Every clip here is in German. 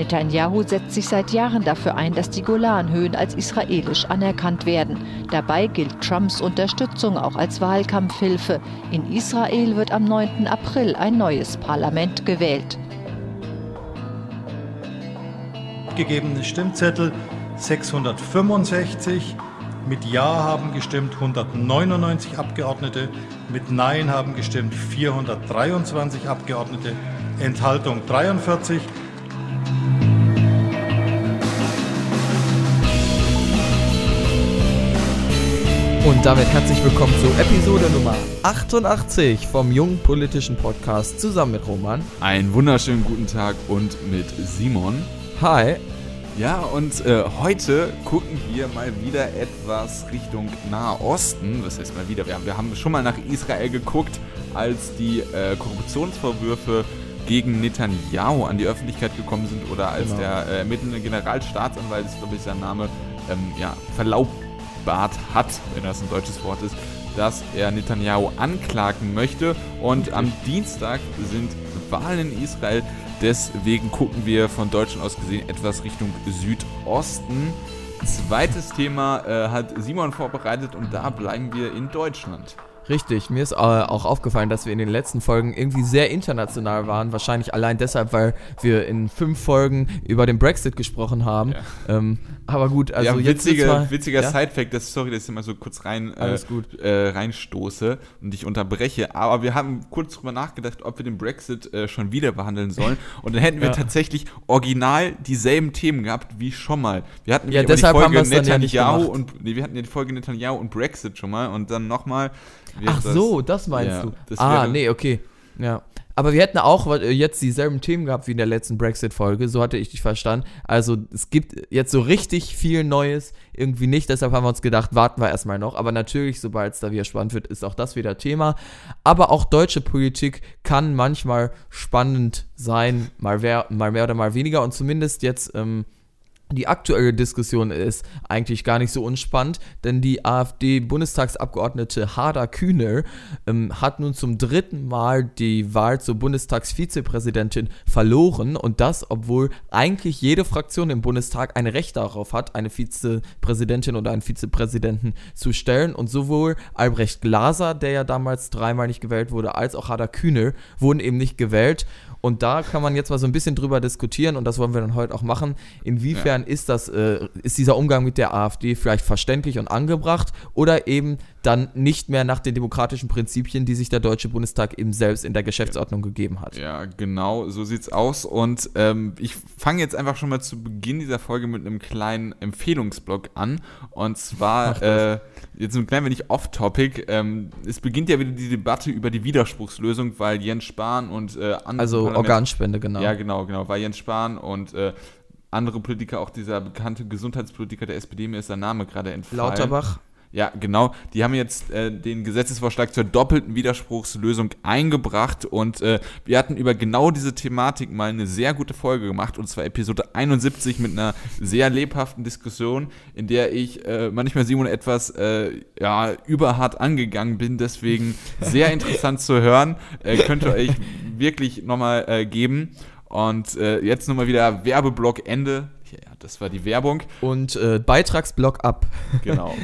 Netanyahu setzt sich seit Jahren dafür ein, dass die Golanhöhen als israelisch anerkannt werden. Dabei gilt Trumps Unterstützung auch als Wahlkampfhilfe. In Israel wird am 9. April ein neues Parlament gewählt. Gegebene Stimmzettel 665. Mit Ja haben gestimmt 199 Abgeordnete, mit Nein haben gestimmt 423 Abgeordnete, Enthaltung 43. Und damit herzlich willkommen zu Episode Nummer 88 vom jungen politischen Podcast zusammen mit Roman. Einen wunderschönen guten Tag und mit Simon. Hi. Ja, und äh, heute gucken wir mal wieder etwas Richtung Nahe Osten. Was heißt mal wieder? Wir haben, wir haben schon mal nach Israel geguckt, als die äh, Korruptionsvorwürfe gegen Netanyahu an die Öffentlichkeit gekommen sind oder als genau. der äh, ermittelnde Generalstaatsanwalt, ist glaube ich sein Name, ähm, ja, verlautbart hat, wenn das ein deutsches Wort ist, dass er Netanyahu anklagen möchte. Und am Dienstag sind Wahlen in Israel. Deswegen gucken wir von Deutschland aus gesehen etwas Richtung Südosten. Zweites Thema äh, hat Simon vorbereitet und da bleiben wir in Deutschland. Richtig, mir ist äh, auch aufgefallen, dass wir in den letzten Folgen irgendwie sehr international waren. Wahrscheinlich allein deshalb, weil wir in fünf Folgen über den Brexit gesprochen haben. Ja. Ähm, aber gut, also ja, jetzt witzige, mal, witziger ja? Sidefact, das, sorry, dass ich mal so kurz rein, äh, äh, reinstoße und dich unterbreche. Aber wir haben kurz drüber nachgedacht, ob wir den Brexit äh, schon wieder behandeln sollen. Und dann hätten wir tatsächlich original dieselben Themen gehabt wie schon mal. Wir hatten ja, die Folge Netanyahu und nee, wir hatten ja die Folge Netanyahu und Brexit schon mal und dann nochmal Ach das, so, das meinst ja, du. ah, nee, okay. Ja. Aber wir hätten auch jetzt dieselben Themen gehabt wie in der letzten Brexit-Folge, so hatte ich dich verstanden. Also es gibt jetzt so richtig viel Neues irgendwie nicht, deshalb haben wir uns gedacht, warten wir erstmal noch. Aber natürlich, sobald es da wieder spannend wird, ist auch das wieder Thema. Aber auch deutsche Politik kann manchmal spannend sein, mal mehr, mal mehr oder mal weniger. Und zumindest jetzt ähm, die aktuelle Diskussion ist eigentlich gar nicht so unspannend, denn die AfD-Bundestagsabgeordnete Hada Kühner ähm, hat nun zum dritten Mal die Wahl zur Bundestagsvizepräsidentin verloren und das, obwohl eigentlich jede Fraktion im Bundestag ein Recht darauf hat, eine Vizepräsidentin oder einen Vizepräsidenten zu stellen und sowohl Albrecht Glaser, der ja damals dreimal nicht gewählt wurde, als auch Hada Kühner wurden eben nicht gewählt und da kann man jetzt mal so ein bisschen drüber diskutieren und das wollen wir dann heute auch machen. Inwiefern ja. Ist das, äh, ist dieser Umgang mit der AfD vielleicht verständlich und angebracht oder eben dann nicht mehr nach den demokratischen Prinzipien, die sich der Deutsche Bundestag eben selbst in der Geschäftsordnung gegeben hat. Ja, genau, so sieht's aus. Und ähm, ich fange jetzt einfach schon mal zu Beginn dieser Folge mit einem kleinen Empfehlungsblock an. Und zwar, äh, jetzt ein klein wenig off-topic. Ähm, es beginnt ja wieder die Debatte über die Widerspruchslösung, weil Jens Spahn und äh, andere. Also Organspende, genau. Ja, genau, genau. Weil Jens Spahn und äh, andere Politiker, auch dieser bekannte Gesundheitspolitiker der SPD, mir ist der Name gerade entfallen. Lauterbach. Ja, genau. Die haben jetzt äh, den Gesetzesvorschlag zur doppelten Widerspruchslösung eingebracht und äh, wir hatten über genau diese Thematik mal eine sehr gute Folge gemacht und zwar Episode 71 mit einer sehr lebhaften Diskussion, in der ich äh, manchmal Simon etwas äh, ja, überhart angegangen bin. Deswegen sehr interessant zu hören. Äh, könnt ihr euch wirklich nochmal äh, geben. Und äh, jetzt nochmal wieder Werbeblock Ende. Ja, das war die Werbung. Und äh, Beitragsblock ab. Genau.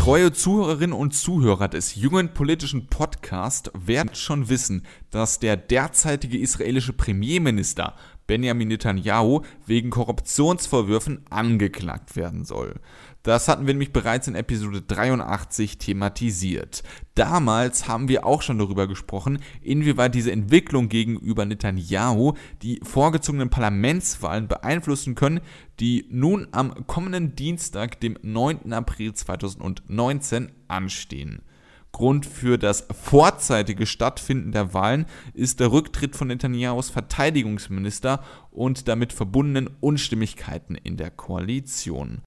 Treue Zuhörerinnen und Zuhörer des jungen politischen Podcasts werden schon wissen, dass der derzeitige israelische Premierminister Benjamin Netanyahu wegen Korruptionsvorwürfen angeklagt werden soll. Das hatten wir nämlich bereits in Episode 83 thematisiert. Damals haben wir auch schon darüber gesprochen, inwieweit diese Entwicklung gegenüber Netanyahu die vorgezogenen Parlamentswahlen beeinflussen können, die nun am kommenden Dienstag, dem 9. April 2019, anstehen. Grund für das vorzeitige Stattfinden der Wahlen ist der Rücktritt von Netanyahus Verteidigungsminister und damit verbundenen Unstimmigkeiten in der Koalition.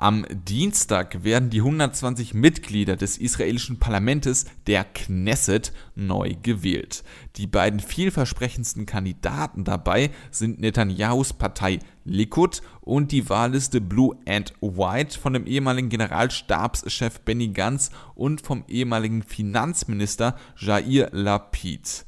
Am Dienstag werden die 120 Mitglieder des israelischen Parlaments, der Knesset, neu gewählt. Die beiden vielversprechendsten Kandidaten dabei sind Netanyahus Partei Likud und die Wahlliste Blue and White von dem ehemaligen Generalstabschef Benny Gantz und vom ehemaligen Finanzminister Jair Lapid.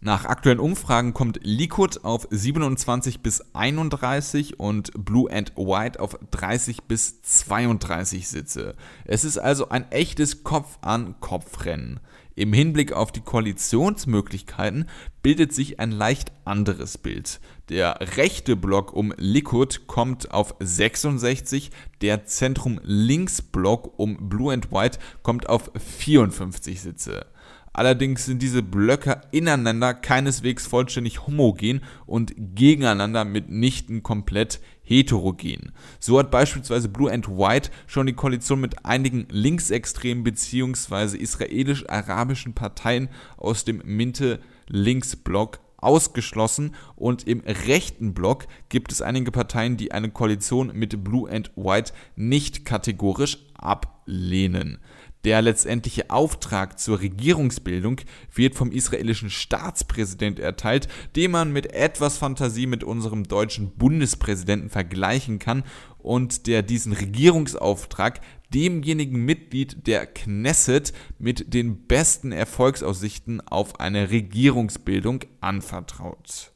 Nach aktuellen Umfragen kommt Likud auf 27 bis 31 und Blue and White auf 30 bis 32 Sitze. Es ist also ein echtes Kopf-an-Kopf-Rennen. Im Hinblick auf die Koalitionsmöglichkeiten bildet sich ein leicht anderes Bild. Der rechte Block um Likud kommt auf 66, der Zentrum-Links-Block um Blue and White kommt auf 54 Sitze. Allerdings sind diese Blöcke ineinander keineswegs vollständig homogen und gegeneinander mitnichten komplett heterogen. So hat beispielsweise Blue and White schon die Koalition mit einigen linksextremen bzw. israelisch-arabischen Parteien aus dem Mitte-Links-Block ausgeschlossen und im rechten Block gibt es einige Parteien, die eine Koalition mit Blue and White nicht kategorisch ablehnen. Der letztendliche Auftrag zur Regierungsbildung wird vom israelischen Staatspräsident erteilt, den man mit etwas Fantasie mit unserem deutschen Bundespräsidenten vergleichen kann und der diesen Regierungsauftrag demjenigen Mitglied der Knesset mit den besten Erfolgsaussichten auf eine Regierungsbildung anvertraut.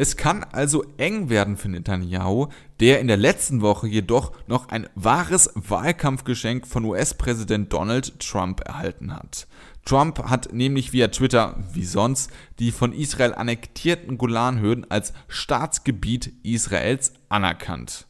Es kann also eng werden für Netanyahu, der in der letzten Woche jedoch noch ein wahres Wahlkampfgeschenk von US-Präsident Donald Trump erhalten hat. Trump hat nämlich via Twitter, wie sonst, die von Israel annektierten Golanhöhen als Staatsgebiet Israels anerkannt.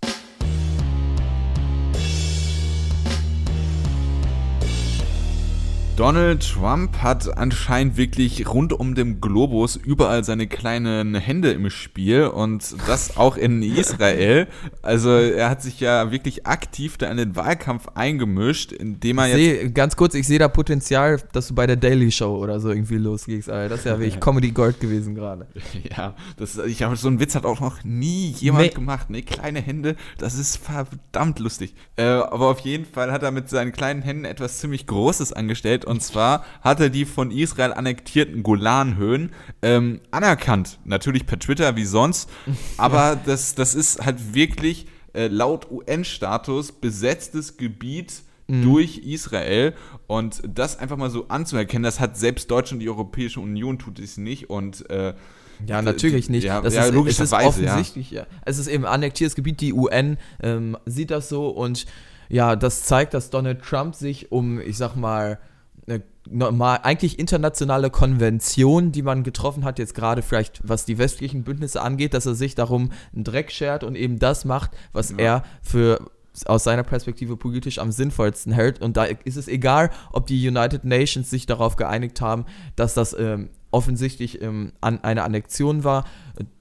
Donald Trump hat anscheinend wirklich rund um den Globus überall seine kleinen Hände im Spiel und das auch in Israel. Also er hat sich ja wirklich aktiv da in den Wahlkampf eingemischt, indem er jetzt. Seh, ganz kurz, ich sehe da Potenzial, dass du bei der Daily Show oder so irgendwie losgehst. Alter. Das ist ja wirklich Comedy Gold gewesen gerade. Ja, das, ich habe so einen Witz hat auch noch nie jemand nee. gemacht. Ne, kleine Hände, das ist verdammt lustig. Äh, aber auf jeden Fall hat er mit seinen kleinen Händen etwas ziemlich Großes angestellt und zwar hat er die von Israel annektierten Golanhöhen ähm, anerkannt. Natürlich per Twitter wie sonst. Aber das, das ist halt wirklich äh, laut UN-Status besetztes Gebiet mhm. durch Israel. Und das einfach mal so anzuerkennen, das hat selbst Deutschland und die Europäische Union tut es nicht. Und äh, ja, natürlich nicht. Ja, das ja, ist, logischerweise, es ist offensichtlich, ja. ja. Es ist eben annektiertes Gebiet, die UN ähm, sieht das so und ja, das zeigt, dass Donald Trump sich um, ich sag mal, normal, eigentlich internationale Konvention, die man getroffen hat, jetzt gerade vielleicht was die westlichen Bündnisse angeht, dass er sich darum einen Dreck schert und eben das macht, was ja. er für aus seiner Perspektive politisch am sinnvollsten hält. Und da ist es egal, ob die United Nations sich darauf geeinigt haben, dass das ähm, offensichtlich ähm, an eine Annexion war.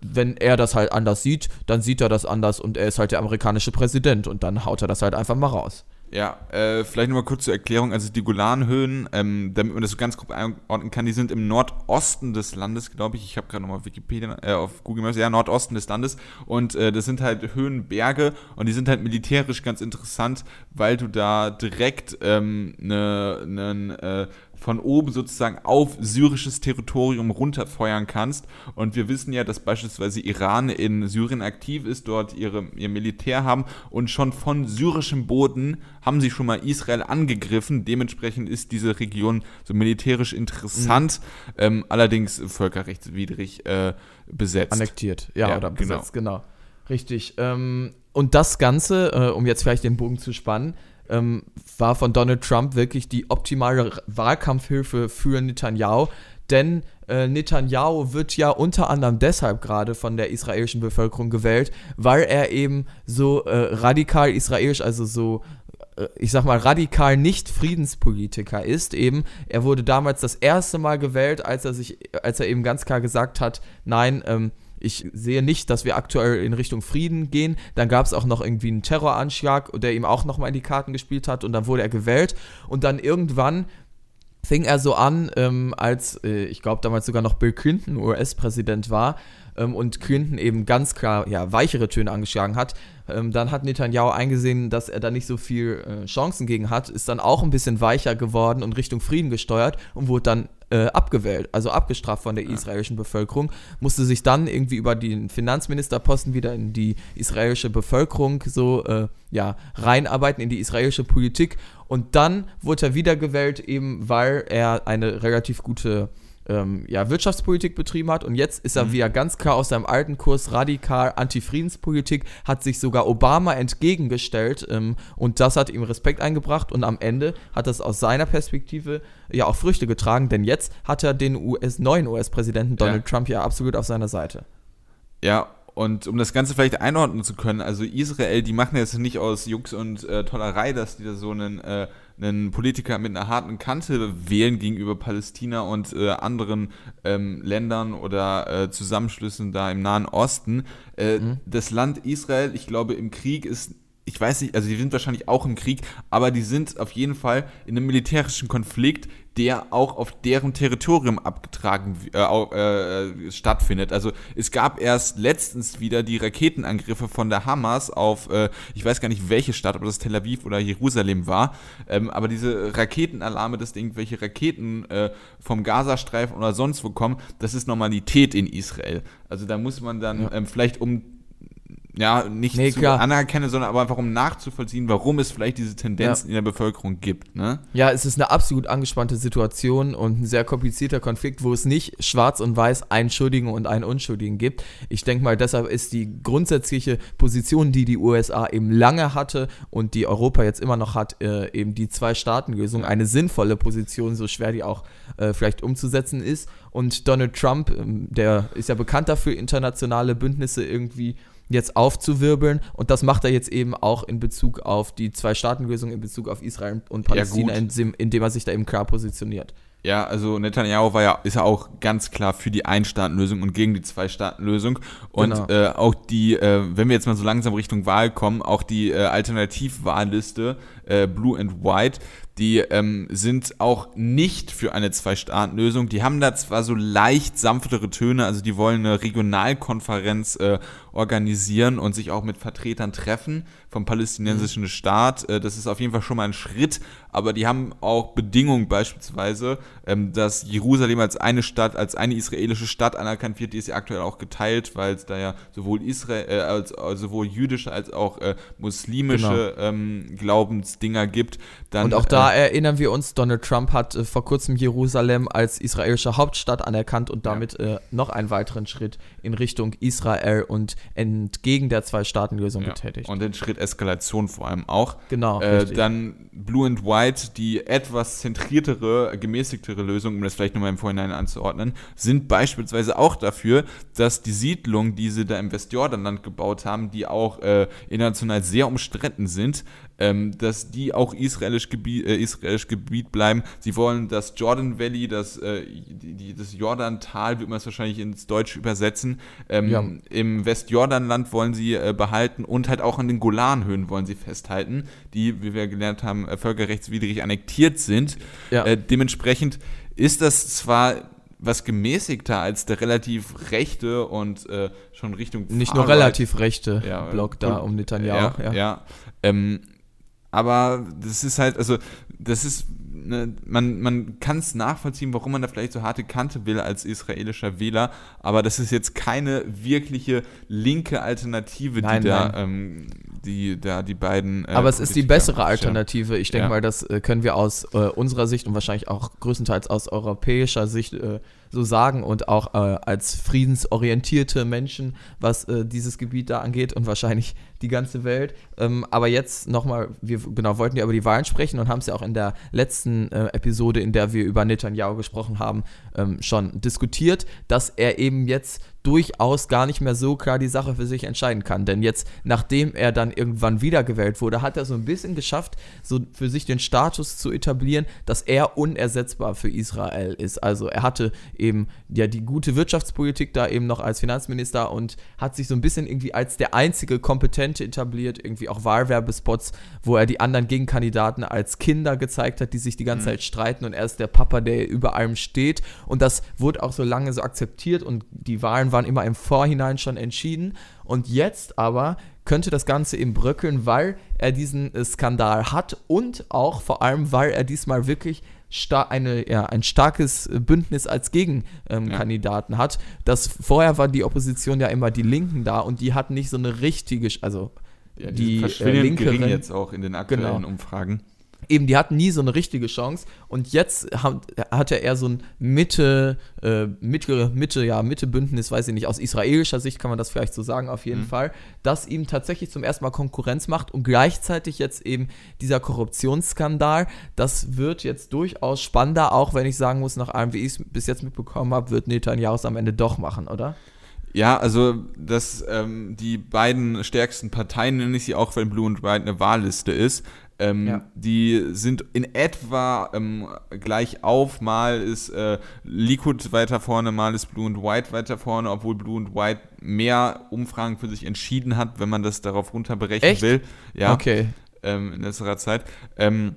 Wenn er das halt anders sieht, dann sieht er das anders und er ist halt der amerikanische Präsident und dann haut er das halt einfach mal raus. Ja, äh, vielleicht nochmal kurz zur Erklärung. Also die Golanhöhen, ähm, damit man das so ganz grob einordnen kann, die sind im Nordosten des Landes, glaube ich. Ich habe gerade nochmal Wikipedia äh, auf Google Maps, ja, Nordosten des Landes. Und äh, das sind halt Höhenberge und die sind halt militärisch ganz interessant, weil du da direkt ähm, ne, ne, äh, von oben sozusagen auf syrisches Territorium runterfeuern kannst. Und wir wissen ja, dass beispielsweise Iran in Syrien aktiv ist, dort ihre, ihr Militär haben und schon von syrischem Boden haben sie schon mal Israel angegriffen. Dementsprechend ist diese Region so militärisch interessant, mhm. ähm, allerdings völkerrechtswidrig äh, besetzt. Annektiert, ja, ja oder genau. besetzt, genau. Richtig. Ähm, und das Ganze, äh, um jetzt vielleicht den Bogen zu spannen, ähm, war von Donald Trump wirklich die optimale Wahlkampfhilfe für Netanyahu. Denn äh, Netanyahu wird ja unter anderem deshalb gerade von der israelischen Bevölkerung gewählt, weil er eben so äh, radikal israelisch, also so äh, ich sag mal, radikal nicht Friedenspolitiker ist. Eben, er wurde damals das erste Mal gewählt, als er sich, als er eben ganz klar gesagt hat, nein, ähm, ich sehe nicht, dass wir aktuell in Richtung Frieden gehen. Dann gab es auch noch irgendwie einen Terroranschlag, der ihm auch nochmal in die Karten gespielt hat und dann wurde er gewählt. Und dann irgendwann fing er so an, ähm, als äh, ich glaube damals sogar noch Bill Clinton US-Präsident war ähm, und Clinton eben ganz klar ja, weichere Töne angeschlagen hat. Ähm, dann hat Netanyahu eingesehen, dass er da nicht so viel äh, Chancen gegen hat, ist dann auch ein bisschen weicher geworden und Richtung Frieden gesteuert und wurde dann äh, abgewählt, also abgestraft von der israelischen Bevölkerung, musste sich dann irgendwie über den Finanzministerposten wieder in die israelische Bevölkerung so äh, ja, reinarbeiten, in die israelische Politik. Und dann wurde er wiedergewählt, eben weil er eine relativ gute ähm, ja, Wirtschaftspolitik betrieben hat und jetzt ist er mhm. wieder ganz klar aus seinem alten Kurs radikal Anti-Friedenspolitik, hat sich sogar Obama entgegengestellt ähm, und das hat ihm Respekt eingebracht und am Ende hat das aus seiner Perspektive ja auch Früchte getragen, denn jetzt hat er den US, neuen US-Präsidenten Donald ja. Trump ja absolut auf seiner Seite. Ja, und um das Ganze vielleicht einordnen zu können, also Israel, die machen jetzt nicht aus Jux und äh, Tollerei, dass die da so einen, äh, einen Politiker mit einer harten Kante wählen gegenüber Palästina und äh, anderen ähm, Ländern oder äh, Zusammenschlüssen da im Nahen Osten. Äh, mhm. Das Land Israel, ich glaube, im Krieg ist ich weiß nicht, also die sind wahrscheinlich auch im Krieg, aber die sind auf jeden Fall in einem militärischen Konflikt, der auch auf deren Territorium abgetragen äh, äh, stattfindet. Also es gab erst letztens wieder die Raketenangriffe von der Hamas auf, äh, ich weiß gar nicht welche Stadt, ob das Tel Aviv oder Jerusalem war, ähm, aber diese Raketenalarme, dass irgendwelche Raketen äh, vom Gazastreifen oder sonst wo kommen, das ist Normalität in Israel. Also da muss man dann ähm, vielleicht um ja, nicht nee, zu klar. anerkennen, sondern aber einfach um nachzuvollziehen, warum es vielleicht diese Tendenzen ja. in der Bevölkerung gibt. Ne? Ja, es ist eine absolut angespannte Situation und ein sehr komplizierter Konflikt, wo es nicht schwarz und weiß einen Schuldigen und einen Unschuldigen gibt. Ich denke mal, deshalb ist die grundsätzliche Position, die die USA eben lange hatte und die Europa jetzt immer noch hat, äh, eben die Zwei-Staaten-Lösung, eine sinnvolle Position, so schwer die auch äh, vielleicht umzusetzen ist. Und Donald Trump, ähm, der ist ja bekannt dafür, internationale Bündnisse irgendwie jetzt aufzuwirbeln. Und das macht er jetzt eben auch in Bezug auf die Zwei-Staaten-Lösung, in Bezug auf Israel und Palästina, ja, indem, indem er sich da eben klar positioniert. Ja, also Netanyahu war ja, ist ja auch ganz klar für die Ein-Staaten-Lösung und gegen die Zwei-Staaten-Lösung. Und genau. äh, auch die, äh, wenn wir jetzt mal so langsam Richtung Wahl kommen, auch die äh, Alternativwahlliste äh, Blue and White, die ähm, sind auch nicht für eine Zwei-Staaten-Lösung. Die haben da zwar so leicht sanftere Töne, also die wollen eine Regionalkonferenz äh, organisieren und sich auch mit Vertretern treffen vom palästinensischen mhm. Staat. Äh, das ist auf jeden Fall schon mal ein Schritt, aber die haben auch Bedingungen beispielsweise, ähm, dass Jerusalem als eine Stadt, als eine israelische Stadt anerkannt wird, die ist ja aktuell auch geteilt, weil es da ja sowohl Israel, äh, als, also sowohl jüdische als auch äh, muslimische genau. ähm, Glaubensdinger gibt. Dann, und auch da erinnern wir uns, Donald Trump hat äh, vor kurzem Jerusalem als israelische Hauptstadt anerkannt und damit ja. äh, noch einen weiteren Schritt in Richtung Israel und entgegen der Zwei-Staaten-Lösung ja. getätigt. Und den Schritt Eskalation vor allem auch. Genau. Äh, dann Blue and White, die etwas zentriertere, gemäßigtere Lösung, um das vielleicht nochmal im Vorhinein anzuordnen, sind beispielsweise auch dafür, dass die Siedlungen, die sie da im Westjordanland gebaut haben, die auch äh, international sehr umstritten sind, ähm, dass die auch israelisch Gebiet, äh, israelisch Gebiet bleiben. Sie wollen das Jordan Valley, das, äh, die, das Jordantal, wird man es wahrscheinlich ins Deutsche übersetzen, ähm, ja. im Westjordanland wollen sie äh, behalten und halt auch an den Golanhöhen wollen sie festhalten, die, wie wir gelernt haben, äh, völkerrechtswidrig annektiert sind. Ja. Äh, dementsprechend ist das zwar was gemäßigter als der relativ rechte und äh, schon Richtung Nicht nur relativ rechte ja, Block da um Netanyahu. Ja, ja. ja. Ähm, aber das ist halt, also, das ist, ne, man, man kann es nachvollziehen, warum man da vielleicht so harte Kante will als israelischer Wähler, aber das ist jetzt keine wirkliche linke Alternative, nein, die da, ähm, die da die beiden. Äh, aber es ist die bessere Alternative. Ich denke ja. mal, das äh, können wir aus äh, unserer Sicht und wahrscheinlich auch größtenteils aus europäischer Sicht äh, so sagen und auch äh, als friedensorientierte Menschen, was äh, dieses Gebiet da angeht und wahrscheinlich die ganze Welt. Ähm, aber jetzt nochmal, wir genau wollten ja über die Wahlen sprechen und haben es ja auch in der letzten äh, Episode, in der wir über Netanyahu gesprochen haben, ähm, schon diskutiert, dass er eben jetzt durchaus gar nicht mehr so klar die Sache für sich entscheiden kann. Denn jetzt, nachdem er dann irgendwann wiedergewählt wurde, hat er so ein bisschen geschafft, so für sich den Status zu etablieren, dass er unersetzbar für Israel ist. Also er hatte eben ja die gute Wirtschaftspolitik da eben noch als Finanzminister und hat sich so ein bisschen irgendwie als der einzige Kompetente etabliert, irgendwie auch Wahlwerbespots, wo er die anderen Gegenkandidaten als Kinder gezeigt hat, die sich die ganze mhm. Zeit streiten und er ist der Papa, der über allem steht und das wurde auch so lange so akzeptiert und die Wahlen waren immer im Vorhinein schon entschieden und jetzt aber könnte das Ganze eben bröckeln, weil er diesen äh, Skandal hat und auch vor allem, weil er diesmal wirklich eine, ja, ein starkes Bündnis als Gegenkandidaten ähm, ja. hat. Das, vorher war die Opposition ja immer die Linken da und die hatten nicht so eine richtige, also ja, die, die äh, Linke jetzt auch in den aktuellen genau. Umfragen. Eben, die hatten nie so eine richtige Chance. Und jetzt hat, hat er eher so ein Mitte, äh, Mitte, Mitte, ja, Mitte-Bündnis, weiß ich nicht, aus israelischer Sicht kann man das vielleicht so sagen, auf jeden mhm. Fall, das ihm tatsächlich zum ersten Mal Konkurrenz macht und gleichzeitig jetzt eben dieser Korruptionsskandal. Das wird jetzt durchaus spannender, auch wenn ich sagen muss, nach allem, wie ich es bis jetzt mitbekommen habe, wird Netanyahu es am Ende doch machen, oder? Ja, also dass ähm, die beiden stärksten Parteien, nenne ich sie auch, wenn Blue and White eine Wahlliste ist, ähm, ja. Die sind in etwa ähm, gleich auf. Mal ist äh, Liquid weiter vorne, mal ist Blue and White weiter vorne, obwohl Blue and White mehr Umfragen für sich entschieden hat, wenn man das darauf runterberechnen Echt? will. Ja, okay. Ähm, in letzterer Zeit. Ähm,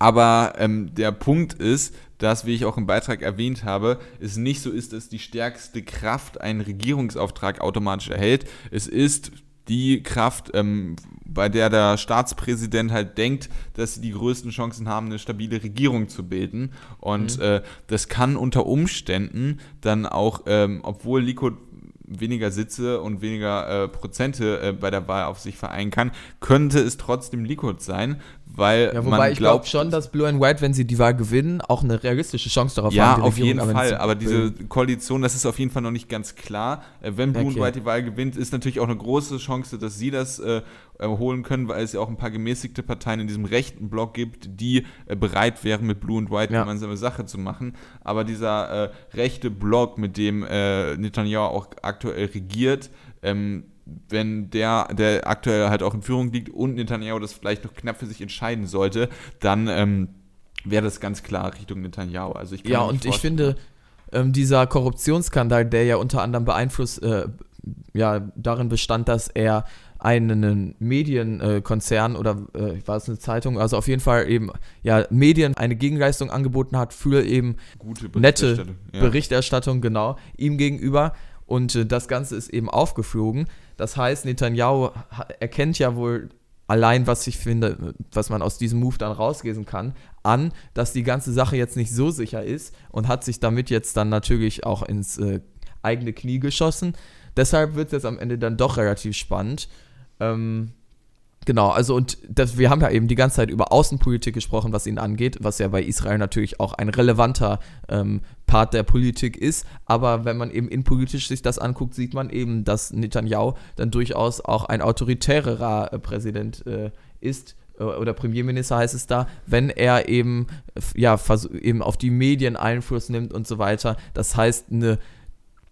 aber ähm, der Punkt ist, dass, wie ich auch im Beitrag erwähnt habe, es nicht so ist, dass die stärkste Kraft einen Regierungsauftrag automatisch erhält. Es ist die Kraft, ähm, bei der der Staatspräsident halt denkt, dass sie die größten Chancen haben, eine stabile Regierung zu bilden. Und mhm. äh, das kann unter Umständen dann auch, ähm, obwohl Likud weniger Sitze und weniger äh, Prozente äh, bei der Wahl auf sich vereinen kann, könnte es trotzdem Likud sein, weil ja, wobei man ich glaube schon, dass Blue and White, wenn sie die Wahl gewinnen, auch eine realistische Chance darauf ja, haben. Ja, auf jeden Fall. Aber diese Koalition, das ist auf jeden Fall noch nicht ganz klar. Äh, wenn Blue okay. and White die Wahl gewinnt, ist natürlich auch eine große Chance, dass sie das äh, holen können, weil es ja auch ein paar gemäßigte Parteien in diesem rechten Block gibt, die äh, bereit wären, mit Blue and White ja. gemeinsame Sache zu machen. Aber dieser äh, rechte Block, mit dem äh, Netanyahu auch aktuell regiert, ähm, wenn der, der aktuell halt auch in Führung liegt und Netanyahu das vielleicht noch knapp für sich entscheiden sollte, dann ähm, wäre das ganz klar Richtung Netanyahu. Also ich ja, und ich finde, ähm, dieser Korruptionsskandal, der ja unter anderem beeinflusst, äh, ja, darin bestand, dass er einen Medienkonzern äh, oder äh, war es eine Zeitung, also auf jeden Fall eben ja Medien eine Gegenleistung angeboten hat für eben Gute nette ja. Berichterstattung genau ihm gegenüber und äh, das Ganze ist eben aufgeflogen. Das heißt, Netanyahu erkennt ja wohl allein, was ich finde, was man aus diesem Move dann rauslesen kann, an, dass die ganze Sache jetzt nicht so sicher ist und hat sich damit jetzt dann natürlich auch ins äh, eigene Knie geschossen. Deshalb wird es jetzt am Ende dann doch relativ spannend. Ähm, Genau, also und das, wir haben ja eben die ganze Zeit über Außenpolitik gesprochen, was ihn angeht, was ja bei Israel natürlich auch ein relevanter ähm, Part der Politik ist. Aber wenn man eben innenpolitisch sich das anguckt, sieht man eben, dass Netanyahu dann durchaus auch ein autoritärerer äh, Präsident äh, ist äh, oder Premierminister heißt es da, wenn er eben ja eben auf die Medien Einfluss nimmt und so weiter. Das heißt eine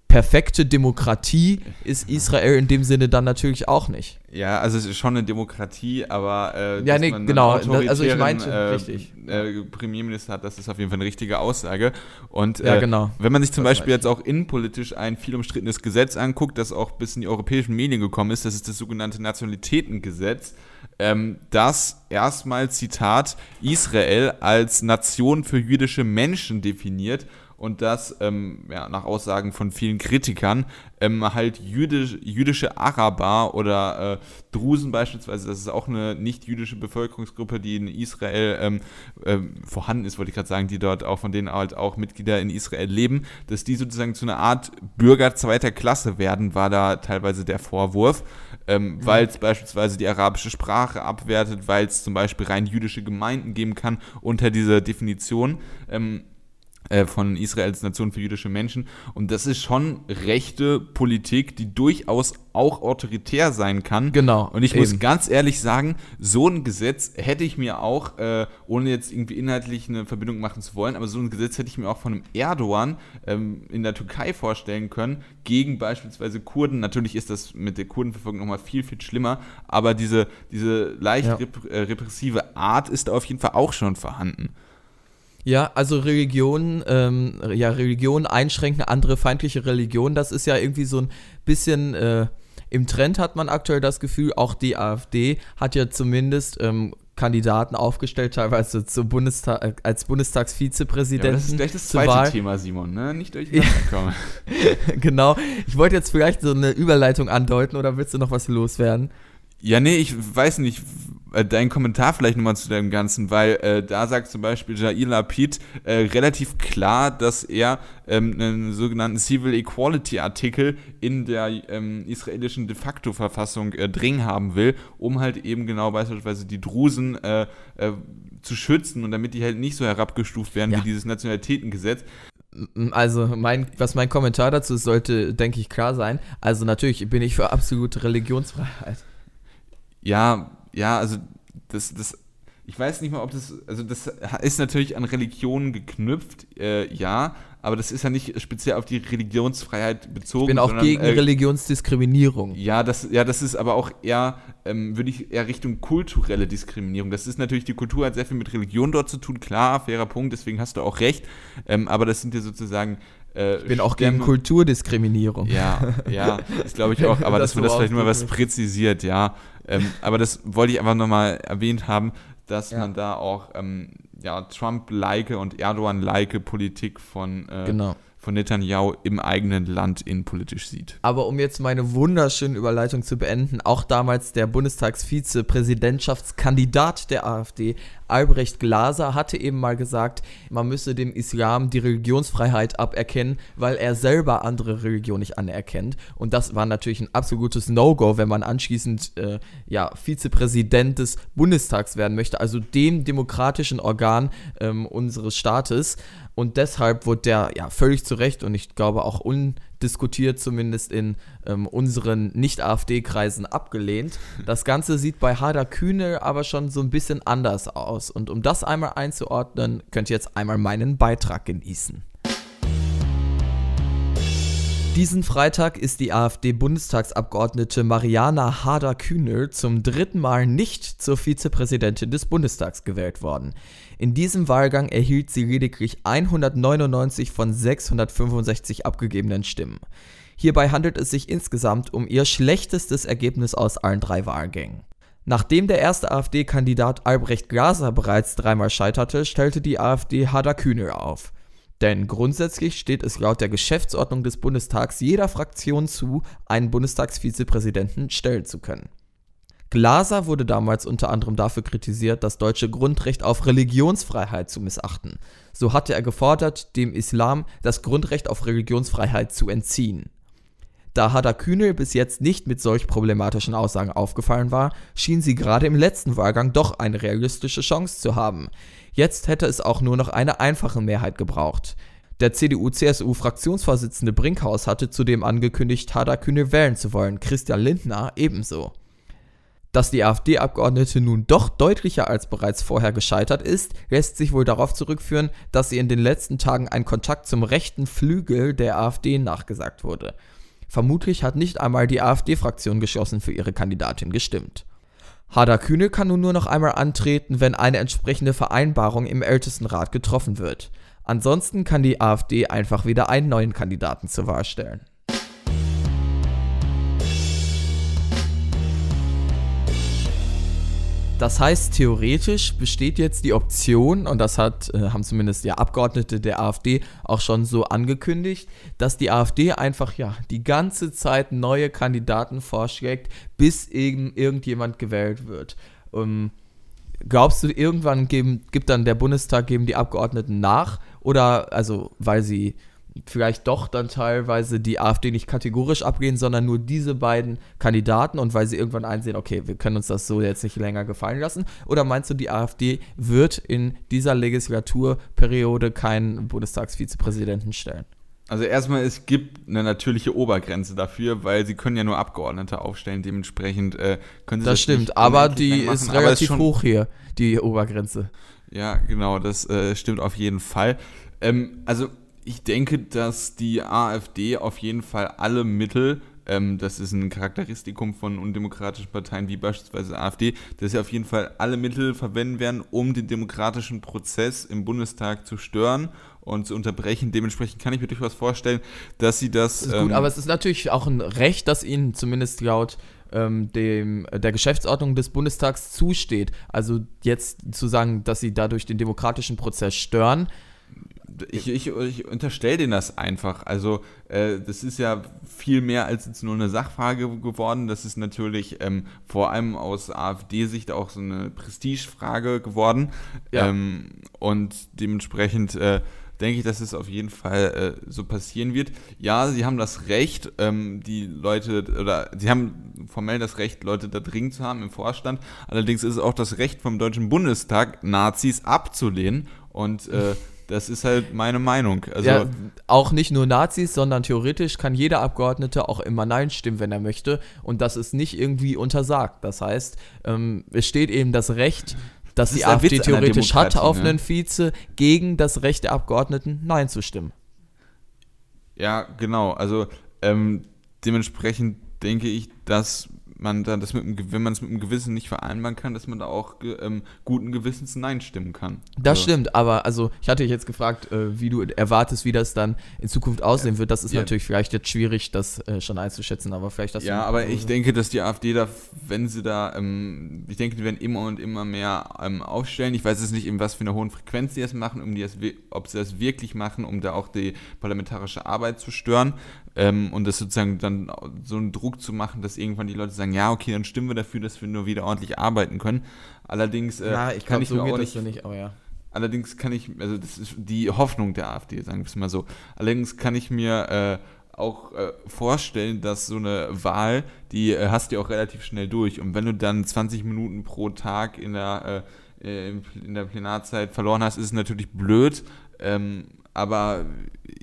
perfekte Demokratie ist Israel in dem Sinne dann natürlich auch nicht. Ja, also es ist schon eine Demokratie, aber äh, ja, nee, genau, also ich meinte, äh, richtig. Äh, Premierminister hat, das ist auf jeden Fall eine richtige Aussage. Und ja, äh, genau. wenn man sich zum das Beispiel jetzt auch innenpolitisch ein viel umstrittenes Gesetz anguckt, das auch bis in die europäischen Medien gekommen ist, das ist das sogenannte Nationalitätengesetz, ähm, das erstmal, Zitat, Israel als Nation für jüdische Menschen definiert und das ähm, ja, nach Aussagen von vielen Kritikern ähm, halt jüdisch, jüdische Araber oder äh, Drusen beispielsweise, das ist auch eine nicht-jüdische Bevölkerungsgruppe, die in Israel ähm, ähm, vorhanden ist, wollte ich gerade sagen, die dort auch von denen halt auch Mitglieder in Israel leben, dass die sozusagen zu einer Art Bürger zweiter Klasse werden, war da teilweise der Vorwurf, ähm, mhm. weil es beispielsweise die arabische Sprache abwertet, weil es zum Beispiel rein jüdische Gemeinden geben kann unter dieser Definition. Äh, von Israels Nation für jüdische Menschen. Und das ist schon rechte Politik, die durchaus auch autoritär sein kann. Genau. Und ich eben. muss ganz ehrlich sagen, so ein Gesetz hätte ich mir auch, äh, ohne jetzt irgendwie inhaltlich eine Verbindung machen zu wollen, aber so ein Gesetz hätte ich mir auch von einem Erdogan ähm, in der Türkei vorstellen können, gegen beispielsweise Kurden. Natürlich ist das mit der Kurdenverfolgung nochmal viel, viel schlimmer, aber diese, diese leicht ja. rep äh, repressive Art ist da auf jeden Fall auch schon vorhanden. Ja, also Religion, ähm, ja, Religion einschränken, andere feindliche Religionen, das ist ja irgendwie so ein bisschen äh, im Trend hat man aktuell das Gefühl, auch die AfD hat ja zumindest ähm, Kandidaten aufgestellt, teilweise zum Bundestag, als Bundestagsvizepräsidenten. Ja, das ist gleich das zweite Wahl. Thema, Simon, ne? Nicht durcheinander kommen. genau. Ich wollte jetzt vielleicht so eine Überleitung andeuten oder willst du noch was loswerden? Ja, nee, ich weiß nicht. äh, deinen Kommentar vielleicht nochmal zu dem Ganzen, weil äh, da sagt zum Beispiel Jair Lapid äh, relativ klar, dass er ähm, einen sogenannten Civil Equality Artikel in der ähm, israelischen de facto Verfassung äh, dringend haben will, um halt eben genau beispielsweise die Drusen äh, äh, zu schützen und damit die halt nicht so herabgestuft werden ja. wie dieses Nationalitätengesetz. Also, mein, was mein Kommentar dazu ist, sollte, denke ich, klar sein. Also, natürlich bin ich für absolute Religionsfreiheit. Ja, ja, also, das, das, ich weiß nicht mal, ob das, also, das ist natürlich an Religionen geknüpft, äh, ja, aber das ist ja nicht speziell auf die Religionsfreiheit bezogen. Ich bin auch sondern, gegen äh, Religionsdiskriminierung. Ja, das, ja, das ist aber auch eher, ähm, würde ich eher Richtung kulturelle Diskriminierung. Das ist natürlich, die Kultur hat sehr viel mit Religion dort zu tun, klar, fairer Punkt, deswegen hast du auch recht. Ähm, aber das sind ja sozusagen äh, ich bin auch gegen Kulturdiskriminierung. Ja, ja, das glaube ich auch. Aber das dass man das vielleicht nur mal was präzisiert, ja. Ähm, aber das wollte ich einfach nochmal erwähnt haben, dass ja. man da auch ähm, ja, Trump-like und Erdogan-like Politik von, äh, genau. Von Netanyahu im eigenen Land innenpolitisch sieht. Aber um jetzt meine wunderschöne Überleitung zu beenden, auch damals der Bundestagsvizepräsidentschaftskandidat der AfD, Albrecht Glaser hatte eben mal gesagt, man müsse dem Islam die Religionsfreiheit aberkennen, weil er selber andere Religionen nicht anerkennt. Und das war natürlich ein absolutes No-Go, wenn man anschließend äh, ja, Vizepräsident des Bundestags werden möchte, also dem demokratischen Organ ähm, unseres Staates. Und deshalb wurde der ja völlig zu Recht und ich glaube auch undiskutiert zumindest in ähm, unseren Nicht-AfD-Kreisen abgelehnt. Das Ganze sieht bei Hader Kühne aber schon so ein bisschen anders aus. Und um das einmal einzuordnen, könnt ihr jetzt einmal meinen Beitrag genießen. Diesen Freitag ist die AfD-Bundestagsabgeordnete Mariana Harder-Kühnel zum dritten Mal nicht zur Vizepräsidentin des Bundestags gewählt worden. In diesem Wahlgang erhielt sie lediglich 199 von 665 abgegebenen Stimmen. Hierbei handelt es sich insgesamt um ihr schlechtestes Ergebnis aus allen drei Wahlgängen. Nachdem der erste AfD-Kandidat Albrecht Glaser bereits dreimal scheiterte, stellte die AfD Hader Kühnel auf. Denn grundsätzlich steht es laut der Geschäftsordnung des Bundestags jeder Fraktion zu, einen Bundestagsvizepräsidenten stellen zu können. Glaser wurde damals unter anderem dafür kritisiert, das deutsche Grundrecht auf Religionsfreiheit zu missachten. So hatte er gefordert, dem Islam das Grundrecht auf Religionsfreiheit zu entziehen. Da Hadar Kühnel bis jetzt nicht mit solch problematischen Aussagen aufgefallen war, schien sie gerade im letzten Wahlgang doch eine realistische Chance zu haben. Jetzt hätte es auch nur noch eine einfache Mehrheit gebraucht. Der CDU-CSU-Fraktionsvorsitzende Brinkhaus hatte zudem angekündigt, Hadar Kühnel wählen zu wollen, Christian Lindner ebenso. Dass die AfD-Abgeordnete nun doch deutlicher als bereits vorher gescheitert ist, lässt sich wohl darauf zurückführen, dass ihr in den letzten Tagen ein Kontakt zum rechten Flügel der AfD nachgesagt wurde. Vermutlich hat nicht einmal die AfD-Fraktion geschlossen für ihre Kandidatin gestimmt. Hader Kühne kann nun nur noch einmal antreten, wenn eine entsprechende Vereinbarung im Ältestenrat getroffen wird. Ansonsten kann die AfD einfach wieder einen neuen Kandidaten zur Wahl stellen. Das heißt, theoretisch besteht jetzt die Option, und das hat, äh, haben zumindest ja Abgeordnete der AfD auch schon so angekündigt, dass die AfD einfach ja die ganze Zeit neue Kandidaten vorschlägt, bis eben irgendjemand gewählt wird. Ähm, glaubst du, irgendwann geben, gibt dann der Bundestag, geben die Abgeordneten nach? Oder, also, weil sie vielleicht doch dann teilweise die AfD nicht kategorisch ablehnen, sondern nur diese beiden Kandidaten und weil sie irgendwann einsehen, okay, wir können uns das so jetzt nicht länger gefallen lassen? Oder meinst du, die AfD wird in dieser Legislaturperiode keinen Bundestagsvizepräsidenten stellen? Also erstmal, es gibt eine natürliche Obergrenze dafür, weil sie können ja nur Abgeordnete aufstellen, dementsprechend äh, können sie das, das stimmt, aber die ist relativ ist hoch hier, die Obergrenze. Ja, genau, das äh, stimmt auf jeden Fall. Ähm, also ich denke, dass die AfD auf jeden Fall alle Mittel, ähm, das ist ein Charakteristikum von undemokratischen Parteien wie beispielsweise AfD, dass sie auf jeden Fall alle Mittel verwenden werden, um den demokratischen Prozess im Bundestag zu stören und zu unterbrechen. Dementsprechend kann ich mir durchaus vorstellen, dass sie das. das gut, ähm, aber es ist natürlich auch ein Recht, das ihnen zumindest laut ähm, dem, der Geschäftsordnung des Bundestags zusteht. Also jetzt zu sagen, dass sie dadurch den demokratischen Prozess stören, ich, ich, ich unterstelle denen das einfach. Also, äh, das ist ja viel mehr als jetzt nur eine Sachfrage geworden. Das ist natürlich ähm, vor allem aus AfD-Sicht auch so eine Prestigefrage geworden. Ja. Ähm, und dementsprechend äh, denke ich, dass es auf jeden Fall äh, so passieren wird. Ja, sie haben das Recht, ähm, die Leute, oder sie haben formell das Recht, Leute da dringend zu haben im Vorstand. Allerdings ist es auch das Recht vom Deutschen Bundestag, Nazis abzulehnen. Und äh, das ist halt meine Meinung. Also ja, auch nicht nur Nazis, sondern theoretisch kann jeder Abgeordnete auch immer Nein stimmen, wenn er möchte. Und das ist nicht irgendwie untersagt. Das heißt, ähm, es steht eben das Recht dass das die AfD theoretisch hat, auf ne? einen Vize gegen das Recht der Abgeordneten Nein zu stimmen. Ja, genau. Also ähm, dementsprechend denke ich, dass man da das mit einem, wenn man es mit einem Gewissen nicht vereinbaren kann, dass man da auch ähm, guten Gewissens Nein stimmen kann. Das also. stimmt, aber also ich hatte dich jetzt gefragt, äh, wie du erwartest, wie das dann in Zukunft aussehen ja. wird. Das ist ja. natürlich vielleicht jetzt schwierig, das äh, schon einzuschätzen, aber vielleicht das. Ja, aber ich denke, dass die AfD da, wenn sie da, ähm, ich denke, die werden immer und immer mehr ähm, aufstellen. Ich weiß es nicht, in was für einer hohen Frequenz sie das machen, um die das, ob sie das wirklich machen, um da auch die parlamentarische Arbeit zu stören ähm, und das sozusagen dann so einen Druck zu machen, dass irgendwann die Leute sagen, ja, okay, dann stimmen wir dafür, dass wir nur wieder ordentlich arbeiten können. Allerdings äh, ja, ich kann glaub, ich so mir auch nicht, nicht aber ja. Allerdings kann ich, also das ist die Hoffnung der AfD, sagen wir es mal so. Allerdings kann ich mir äh, auch äh, vorstellen, dass so eine Wahl, die äh, hast du auch relativ schnell durch. Und wenn du dann 20 Minuten pro Tag in der, äh, äh, in der Plenarzeit verloren hast, ist es natürlich blöd. Ähm, aber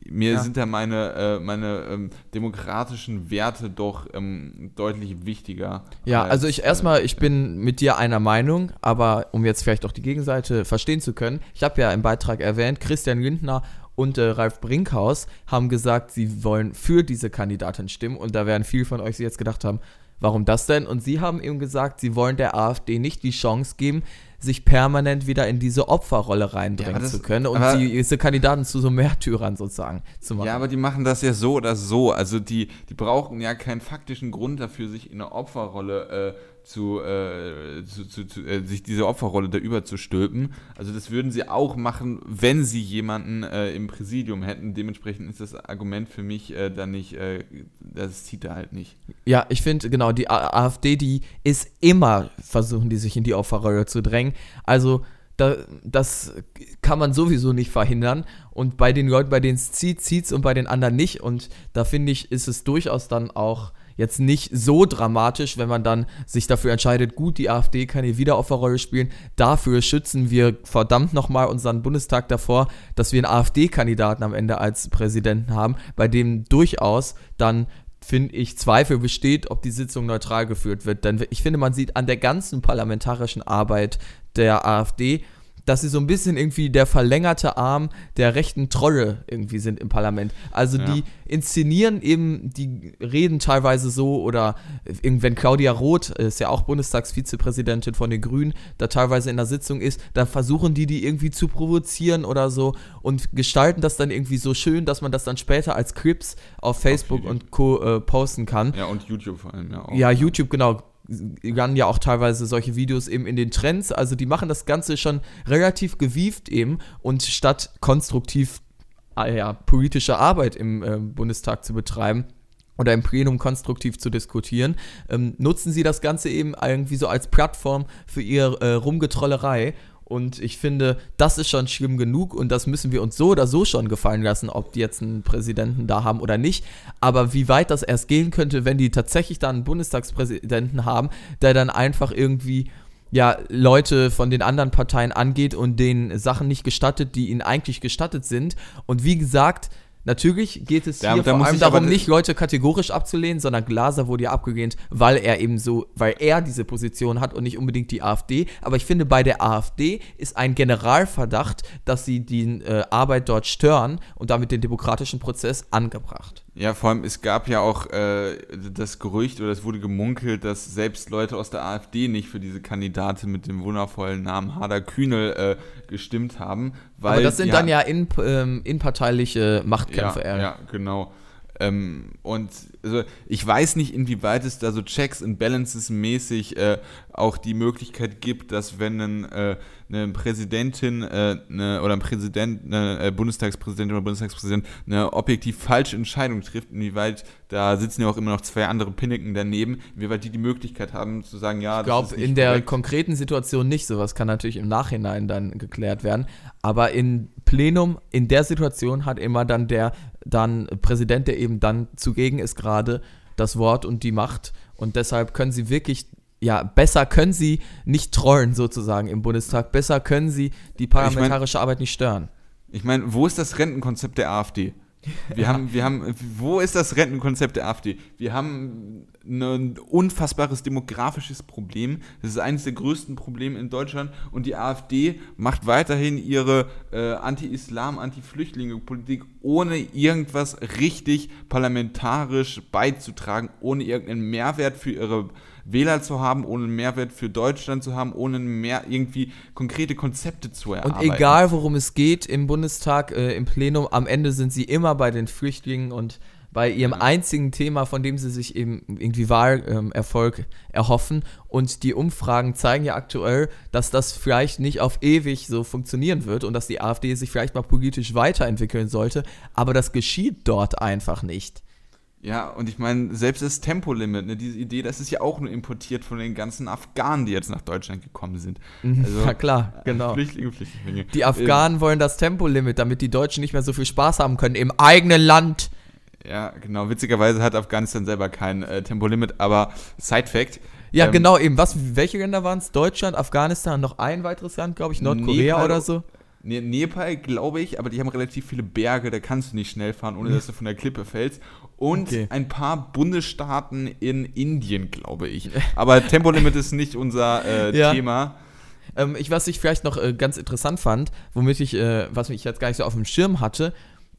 mir ja. sind da meine, äh, meine ähm, demokratischen Werte doch ähm, deutlich wichtiger. Ja, als, also ich erstmal, ich bin mit dir einer Meinung, aber um jetzt vielleicht auch die Gegenseite verstehen zu können, ich habe ja im Beitrag erwähnt, Christian Lindner und äh, Ralf Brinkhaus haben gesagt, sie wollen für diese Kandidatin stimmen und da werden viele von euch sich jetzt gedacht haben, warum das denn? Und sie haben eben gesagt, sie wollen der AfD nicht die Chance geben, sich permanent wieder in diese Opferrolle reindrängen ja, zu können und aber, diese Kandidaten zu so Märtyrern sozusagen zu machen. Ja, aber die machen das ja so oder so. Also die, die brauchen ja keinen faktischen Grund dafür, sich in eine Opferrolle äh, zu, äh, zu, zu, zu äh, sich diese Opferrolle da überzustülpen. Also das würden sie auch machen, wenn sie jemanden äh, im Präsidium hätten. Dementsprechend ist das Argument für mich äh, dann nicht, äh, das zieht er halt nicht. Ja, ich finde genau, die AfD, die ist immer, versuchen die sich in die Opferrolle zu drängen. Also da, das kann man sowieso nicht verhindern. Und bei den Leuten, bei denen es zieht, zieht es und bei den anderen nicht. Und da finde ich, ist es durchaus dann auch jetzt nicht so dramatisch, wenn man dann sich dafür entscheidet, gut, die AfD kann hier wieder Opferrolle spielen. Dafür schützen wir verdammt nochmal unseren Bundestag davor, dass wir einen AfD-Kandidaten am Ende als Präsidenten haben, bei dem durchaus dann finde ich, Zweifel besteht, ob die Sitzung neutral geführt wird. Denn ich finde, man sieht an der ganzen parlamentarischen Arbeit der AfD, dass sie so ein bisschen irgendwie der verlängerte Arm der rechten Trolle irgendwie sind im Parlament. Also ja. die inszenieren eben, die reden teilweise so oder wenn Claudia Roth, ist ja auch Bundestagsvizepräsidentin von den Grünen, da teilweise in der Sitzung ist, dann versuchen die die irgendwie zu provozieren oder so und gestalten das dann irgendwie so schön, dass man das dann später als Clips auf Facebook auf und Co. Äh, posten kann. Ja, und YouTube vor allem, ja auch. Ja, YouTube, genau landen ja auch teilweise solche Videos eben in den Trends. Also die machen das Ganze schon relativ gewieft eben und statt konstruktiv ah ja, politische Arbeit im äh, Bundestag zu betreiben, oder im Plenum konstruktiv zu diskutieren, ähm, nutzen sie das Ganze eben irgendwie so als Plattform für ihre äh, Rumgetrollerei und ich finde, das ist schon schlimm genug und das müssen wir uns so oder so schon gefallen lassen, ob die jetzt einen Präsidenten da haben oder nicht. Aber wie weit das erst gehen könnte, wenn die tatsächlich dann einen Bundestagspräsidenten haben, der dann einfach irgendwie ja, Leute von den anderen Parteien angeht und denen Sachen nicht gestattet, die ihnen eigentlich gestattet sind. Und wie gesagt, Natürlich geht es hier da, vor allem darum, nicht Leute kategorisch abzulehnen, sondern Glaser wurde ja abgelehnt, weil er eben so, weil er diese Position hat und nicht unbedingt die AfD. Aber ich finde, bei der AfD ist ein Generalverdacht, dass sie die äh, Arbeit dort stören und damit den demokratischen Prozess angebracht. Ja, vor allem, es gab ja auch äh, das Gerücht oder es wurde gemunkelt, dass selbst Leute aus der AfD nicht für diese Kandidatin mit dem wundervollen Namen Hader Kühnel äh, gestimmt haben. Weil, Aber das sind ja, dann ja in, ähm, inparteiliche Machtkämpfe. Ja, ja genau. Ähm, und also ich weiß nicht, inwieweit es da so Checks and Balances mäßig äh, auch die Möglichkeit gibt, dass wenn ein, äh, eine Präsidentin äh, eine, oder ein Präsident, eine äh, Bundestagspräsidentin oder Bundestagspräsident eine objektiv falsche Entscheidung trifft, inwieweit da sitzen ja auch immer noch zwei andere Pinniken daneben, inwieweit die die Möglichkeit haben zu sagen, ja, ich glaube in der konkreten Situation nicht. Sowas kann natürlich im Nachhinein dann geklärt werden, aber in Plenum in der Situation hat immer dann der dann Präsident, der eben dann zugegen ist gerade, das Wort und die Macht. Und deshalb können sie wirklich, ja, besser können sie nicht trollen sozusagen im Bundestag. Besser können sie die parlamentarische ich mein, Arbeit nicht stören. Ich meine, wo ist das Rentenkonzept der AfD? Wir haben, wir haben, wo ist das Rentenkonzept der AfD? Wir haben ein unfassbares demografisches Problem. Das ist eines der größten Probleme in Deutschland. Und die AfD macht weiterhin ihre äh, Anti-Islam, Anti-Flüchtlinge-Politik, ohne irgendwas richtig parlamentarisch beizutragen, ohne irgendeinen Mehrwert für ihre Wähler zu haben, ohne einen Mehrwert für Deutschland zu haben, ohne mehr irgendwie konkrete Konzepte zu erarbeiten. Und egal, worum es geht im Bundestag, äh, im Plenum, am Ende sind sie immer bei den Flüchtlingen und bei ihrem ja. einzigen Thema, von dem sie sich eben irgendwie Wahlerfolg ähm, erhoffen. Und die Umfragen zeigen ja aktuell, dass das vielleicht nicht auf ewig so funktionieren wird und dass die AfD sich vielleicht mal politisch weiterentwickeln sollte. Aber das geschieht dort einfach nicht. Ja, und ich meine, selbst das Tempolimit, ne, diese Idee, das ist ja auch nur importiert von den ganzen Afghanen, die jetzt nach Deutschland gekommen sind. Mhm. Also, ja, klar, äh, genau. Flüchtlinge, Flüchtlinge. Die Afghanen ähm, wollen das Tempolimit, damit die Deutschen nicht mehr so viel Spaß haben können im eigenen Land. Ja, genau. Witzigerweise hat Afghanistan selber kein äh, Tempolimit, aber Side Fact. Ja, ähm, genau, eben. Was, welche Länder waren es? Deutschland, Afghanistan, noch ein weiteres Land, glaube ich, Nordkorea Nepal, oder so? Ne, Nepal, glaube ich, aber die haben relativ viele Berge, da kannst du nicht schnell fahren, ohne dass du von der Klippe fällst. Und okay. ein paar Bundesstaaten in Indien, glaube ich. Aber Tempolimit ist nicht unser äh, ja. Thema. Ähm, ich, was ich vielleicht noch äh, ganz interessant fand, womit ich, äh, was ich jetzt gar nicht so auf dem Schirm hatte,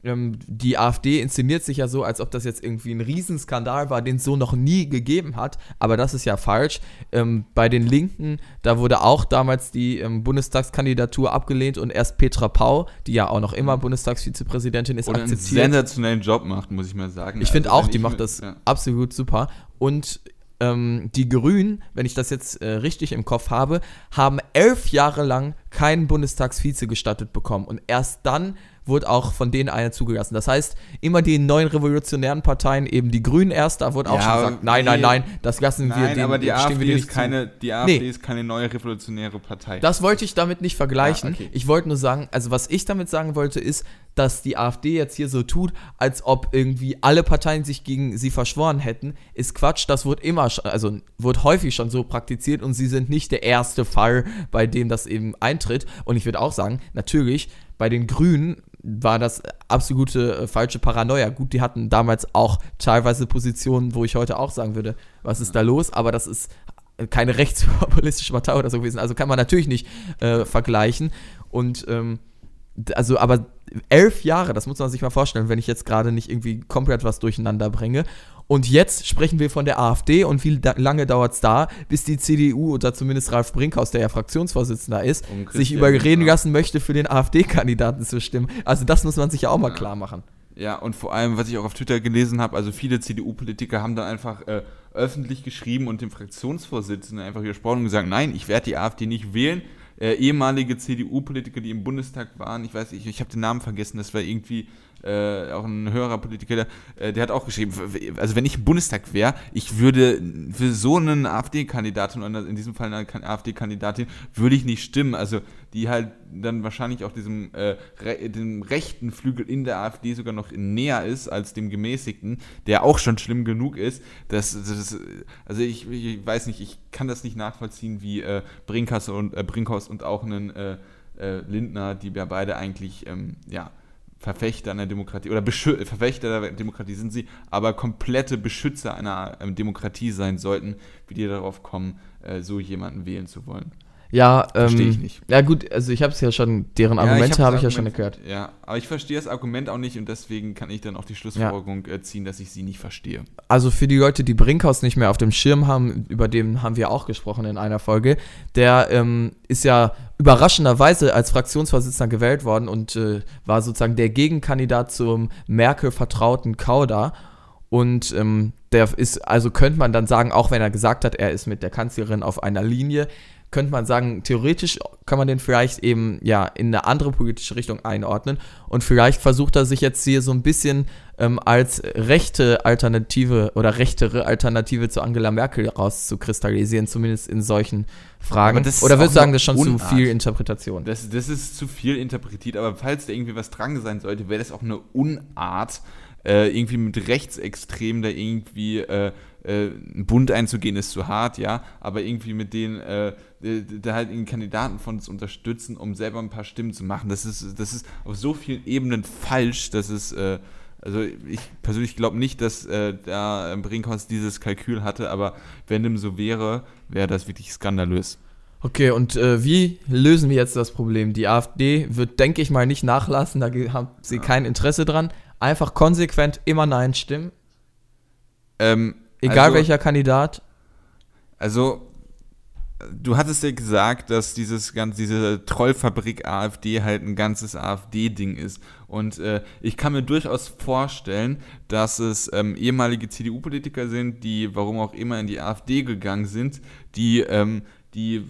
ähm, die AfD inszeniert sich ja so, als ob das jetzt irgendwie ein Riesenskandal war, den es so noch nie gegeben hat. Aber das ist ja falsch. Ähm, bei den Linken, da wurde auch damals die ähm, Bundestagskandidatur abgelehnt und erst Petra Pau, die ja auch noch immer mhm. Bundestagsvizepräsidentin ist, Oder akzeptiert. einen sensationellen Job macht, muss ich mal sagen. Ich finde also, auch, die macht das ja. absolut super. Und ähm, die Grünen, wenn ich das jetzt äh, richtig im Kopf habe, haben elf Jahre lang keinen Bundestagsvize gestattet bekommen. Und erst dann wurde auch von denen einer zugelassen. Das heißt, immer die neuen revolutionären Parteien, eben die Grünen erst, da wurde auch ja, schon gesagt, nein, nein, nein, das lassen nein, wir Nein, aber die AfD, ist keine, die AfD nee. ist keine neue revolutionäre Partei. Das wollte ich damit nicht vergleichen. Ja, okay. Ich wollte nur sagen, also was ich damit sagen wollte, ist, dass die AfD jetzt hier so tut, als ob irgendwie alle Parteien sich gegen sie verschworen hätten, ist Quatsch. Das wurde immer, also wurde häufig schon so praktiziert und sie sind nicht der erste Fall, bei dem das eben eintritt. Und ich würde auch sagen, natürlich, bei den Grünen war das absolute äh, falsche Paranoia. Gut, die hatten damals auch teilweise Positionen, wo ich heute auch sagen würde, was ist da los? Aber das ist keine rechtspopulistische Partei oder so gewesen. Also kann man natürlich nicht äh, vergleichen. Und ähm, also, aber elf Jahre, das muss man sich mal vorstellen, wenn ich jetzt gerade nicht irgendwie komplett was durcheinander bringe. Und jetzt sprechen wir von der AfD und wie da, lange dauert es da, bis die CDU oder zumindest Ralf Brinkhaus, der ja Fraktionsvorsitzender ist, sich überreden lassen möchte, für den AfD-Kandidaten zu stimmen. Also das muss man sich ja auch mal klar machen. Ja, und vor allem, was ich auch auf Twitter gelesen habe, also viele CDU-Politiker haben dann einfach äh, öffentlich geschrieben und dem Fraktionsvorsitzenden einfach gesprochen und gesagt, nein, ich werde die AfD nicht wählen. Äh, ehemalige CDU-Politiker, die im Bundestag waren, ich weiß, ich, ich habe den Namen vergessen, das war irgendwie äh, auch ein höherer Politiker, der, äh, der, hat auch geschrieben, also wenn ich im Bundestag wäre, ich würde für so einen AfD-Kandidaten, in diesem Fall eine AfD-Kandidatin, würde ich nicht stimmen. Also die halt dann wahrscheinlich auch diesem äh, re dem rechten Flügel in der AfD sogar noch näher ist als dem gemäßigten, der auch schon schlimm genug ist. Das, das also ich, ich, weiß nicht, ich kann das nicht nachvollziehen, wie äh, Brinkhaus und äh, Brinkhaus und auch einen äh, äh, Lindner, die ja beide eigentlich ähm, ja Verfechter einer Demokratie oder Beschü Verfechter der Demokratie sind sie, aber komplette Beschützer einer ähm, Demokratie sein sollten, wie die darauf kommen, äh, so jemanden wählen zu wollen. Ja, verstehe ähm, ich nicht. Ja, gut, also ich habe es ja schon, deren Argumente ja, habe hab ich ja schon gehört. Ja, aber ich verstehe das Argument auch nicht und deswegen kann ich dann auch die Schlussfolgerung ja. Äh, ziehen, dass ich sie nicht verstehe. Also für die Leute, die Brinkhaus nicht mehr auf dem Schirm haben, über den haben wir auch gesprochen in einer Folge, der ähm, ist ja überraschenderweise als Fraktionsvorsitzender gewählt worden und äh, war sozusagen der Gegenkandidat zum Merkel-vertrauten Kauder. Und ähm, der ist, also könnte man dann sagen, auch wenn er gesagt hat, er ist mit der Kanzlerin auf einer Linie, könnte man sagen, theoretisch kann man den vielleicht eben ja in eine andere politische Richtung einordnen und vielleicht versucht er sich jetzt hier so ein bisschen ähm, als rechte Alternative oder rechtere Alternative zu Angela Merkel rauszukristallisieren, zumindest in solchen Fragen. Oder würdest du sagen, das ist schon Unart. zu viel Interpretation? Das, das ist zu viel interpretiert, aber falls da irgendwie was dran sein sollte, wäre das auch eine Unart, äh, irgendwie mit Rechtsextremen da irgendwie äh, äh, einen Bund einzugehen, ist zu hart, ja, aber irgendwie mit denen äh, da halt einen Kandidaten von uns unterstützen, um selber ein paar Stimmen zu machen. Das ist, das ist auf so vielen Ebenen falsch, dass es äh, also ich persönlich glaube nicht, dass äh, da Brinkhaus dieses Kalkül hatte, aber wenn dem so wäre, wäre das wirklich skandalös. Okay, und äh, wie lösen wir jetzt das Problem? Die AfD wird, denke ich mal, nicht nachlassen, da haben sie kein Interesse dran. Einfach konsequent immer Nein stimmen. Ähm, Egal also, welcher Kandidat. Also, du hattest ja gesagt, dass dieses ganze, diese Trollfabrik AfD halt ein ganzes AfD-Ding ist. Und äh, ich kann mir durchaus vorstellen, dass es ähm, ehemalige CDU-Politiker sind, die, warum auch immer, in die AfD gegangen sind, die, ähm, die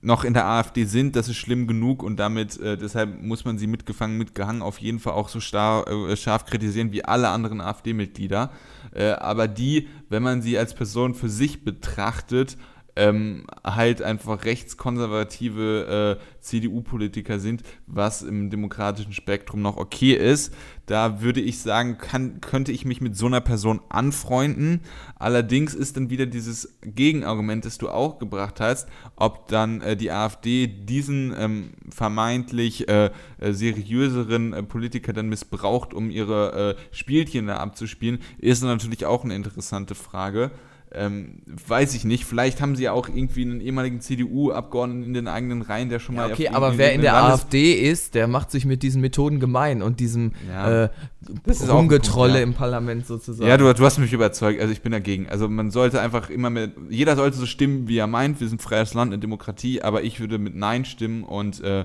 noch in der AfD sind, das ist schlimm genug und damit, äh, deshalb muss man sie mitgefangen, mitgehangen, auf jeden Fall auch so star, äh, scharf kritisieren wie alle anderen AfD-Mitglieder. Äh, aber die, wenn man sie als Person für sich betrachtet, ähm, halt einfach rechtskonservative äh, CDU-Politiker sind, was im demokratischen Spektrum noch okay ist. Da würde ich sagen, kann, könnte ich mich mit so einer Person anfreunden. Allerdings ist dann wieder dieses Gegenargument, das du auch gebracht hast, ob dann äh, die AfD diesen ähm, vermeintlich äh, äh seriöseren äh, Politiker dann missbraucht, um ihre äh, Spielchen da abzuspielen, ist natürlich auch eine interessante Frage. Ähm, weiß ich nicht, vielleicht haben sie ja auch irgendwie einen ehemaligen CDU-Abgeordneten in den eigenen Reihen, der schon ja, mal. Okay, aber wer in der Landes AfD ist, der macht sich mit diesen Methoden gemein und diesem ja, äh, Rumgetrolle ja. im Parlament sozusagen. Ja, du, du, hast mich überzeugt, also ich bin dagegen. Also man sollte einfach immer mit, jeder sollte so stimmen, wie er meint, wir sind freies Land, eine Demokratie, aber ich würde mit Nein stimmen und äh,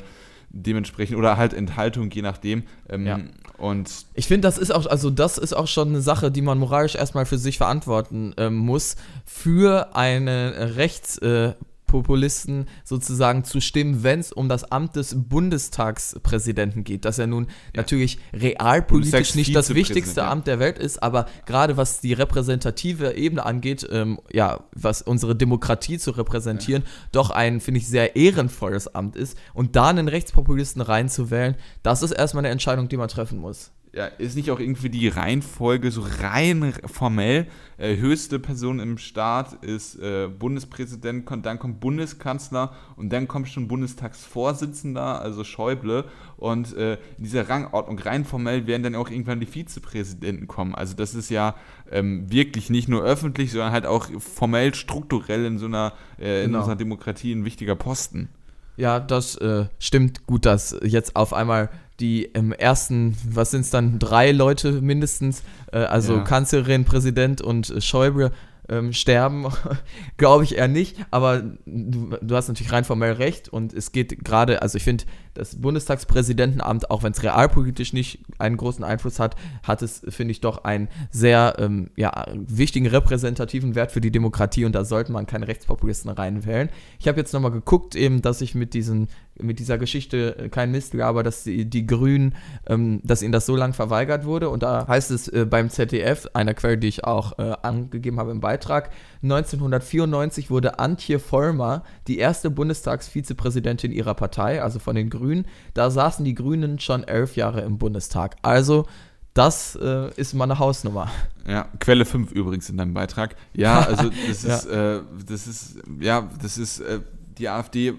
dementsprechend oder halt Enthaltung, je nachdem. Ähm, ja. Und ich finde, das ist auch, also das ist auch schon eine Sache, die man moralisch erstmal für sich verantworten ähm, muss. Für eine Rechts- äh, Populisten sozusagen zu stimmen, wenn es um das Amt des Bundestagspräsidenten geht, dass er nun ja. natürlich realpolitisch nicht das wichtigste. Amt der Welt ist, aber gerade was die repräsentative Ebene angeht, ähm, ja, was unsere Demokratie zu repräsentieren, ja. doch ein, finde ich, sehr ehrenvolles Amt ist. Und da einen Rechtspopulisten reinzuwählen, das ist erstmal eine Entscheidung, die man treffen muss ja, ist nicht auch irgendwie die Reihenfolge so rein formell? Äh, höchste Person im Staat ist äh, Bundespräsident, dann kommt Bundeskanzler und dann kommt schon Bundestagsvorsitzender, also Schäuble. Und äh, in dieser Rangordnung rein formell werden dann auch irgendwann die Vizepräsidenten kommen. Also das ist ja ähm, wirklich nicht nur öffentlich, sondern halt auch formell strukturell in so einer, äh, in genau. unserer Demokratie ein wichtiger Posten. Ja, das äh, stimmt gut, dass jetzt auf einmal die im ersten, was sind es dann, drei Leute mindestens, äh, also ja. Kanzlerin, Präsident und äh, Schäuble, ähm, sterben, glaube ich eher nicht, aber du, du, hast natürlich rein formell recht und es geht gerade, also ich finde, das Bundestagspräsidentenamt, auch wenn es realpolitisch nicht einen großen Einfluss hat, hat es, finde ich, doch einen sehr ähm, ja, wichtigen repräsentativen Wert für die Demokratie und da sollte man keine Rechtspopulisten reinwählen. Ich habe jetzt nochmal geguckt, eben, dass ich mit diesen mit dieser Geschichte äh, kein Mist aber dass die, die Grünen, ähm, dass ihnen das so lange verweigert wurde. Und da heißt es äh, beim ZDF, einer Quelle, die ich auch äh, angegeben habe im Beitrag, 1994 wurde Antje Vollmer die erste Bundestagsvizepräsidentin ihrer Partei, also von den Grünen. Da saßen die Grünen schon elf Jahre im Bundestag. Also das äh, ist mal eine Hausnummer. Ja, Quelle 5 übrigens in deinem Beitrag. Ja, also das ist, ja. Äh, das ist, ja, das ist, äh, die AfD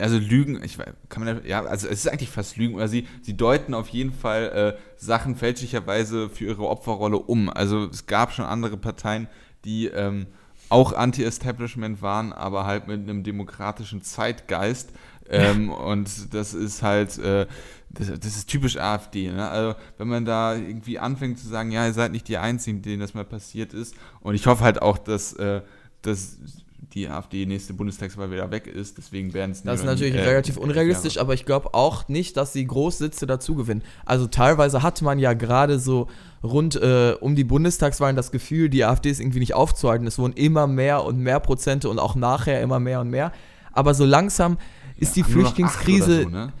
also Lügen, ich kann man ja, also es ist eigentlich fast Lügen, oder sie, sie deuten auf jeden Fall äh, Sachen fälschlicherweise für ihre Opferrolle um. Also es gab schon andere Parteien, die ähm, auch Anti-Establishment waren, aber halt mit einem demokratischen Zeitgeist. Ähm, und das ist halt, äh, das, das, ist typisch AfD. Ne? Also wenn man da irgendwie anfängt zu sagen, ja, ihr seid nicht die Einzigen, denen das mal passiert ist. Und ich hoffe halt auch, dass äh, dass die AfD nächste Bundestagswahl wieder weg ist. Deswegen werden es Das ist natürlich äh, relativ unrealistisch, aber ich glaube auch nicht, dass sie Großsitze dazu gewinnen. Also teilweise hat man ja gerade so rund äh, um die Bundestagswahlen das Gefühl, die AfD ist irgendwie nicht aufzuhalten. Es wurden immer mehr und mehr Prozente und auch nachher immer mehr und mehr. Aber so langsam ist ja, die Flüchtlingskrise. So, ne?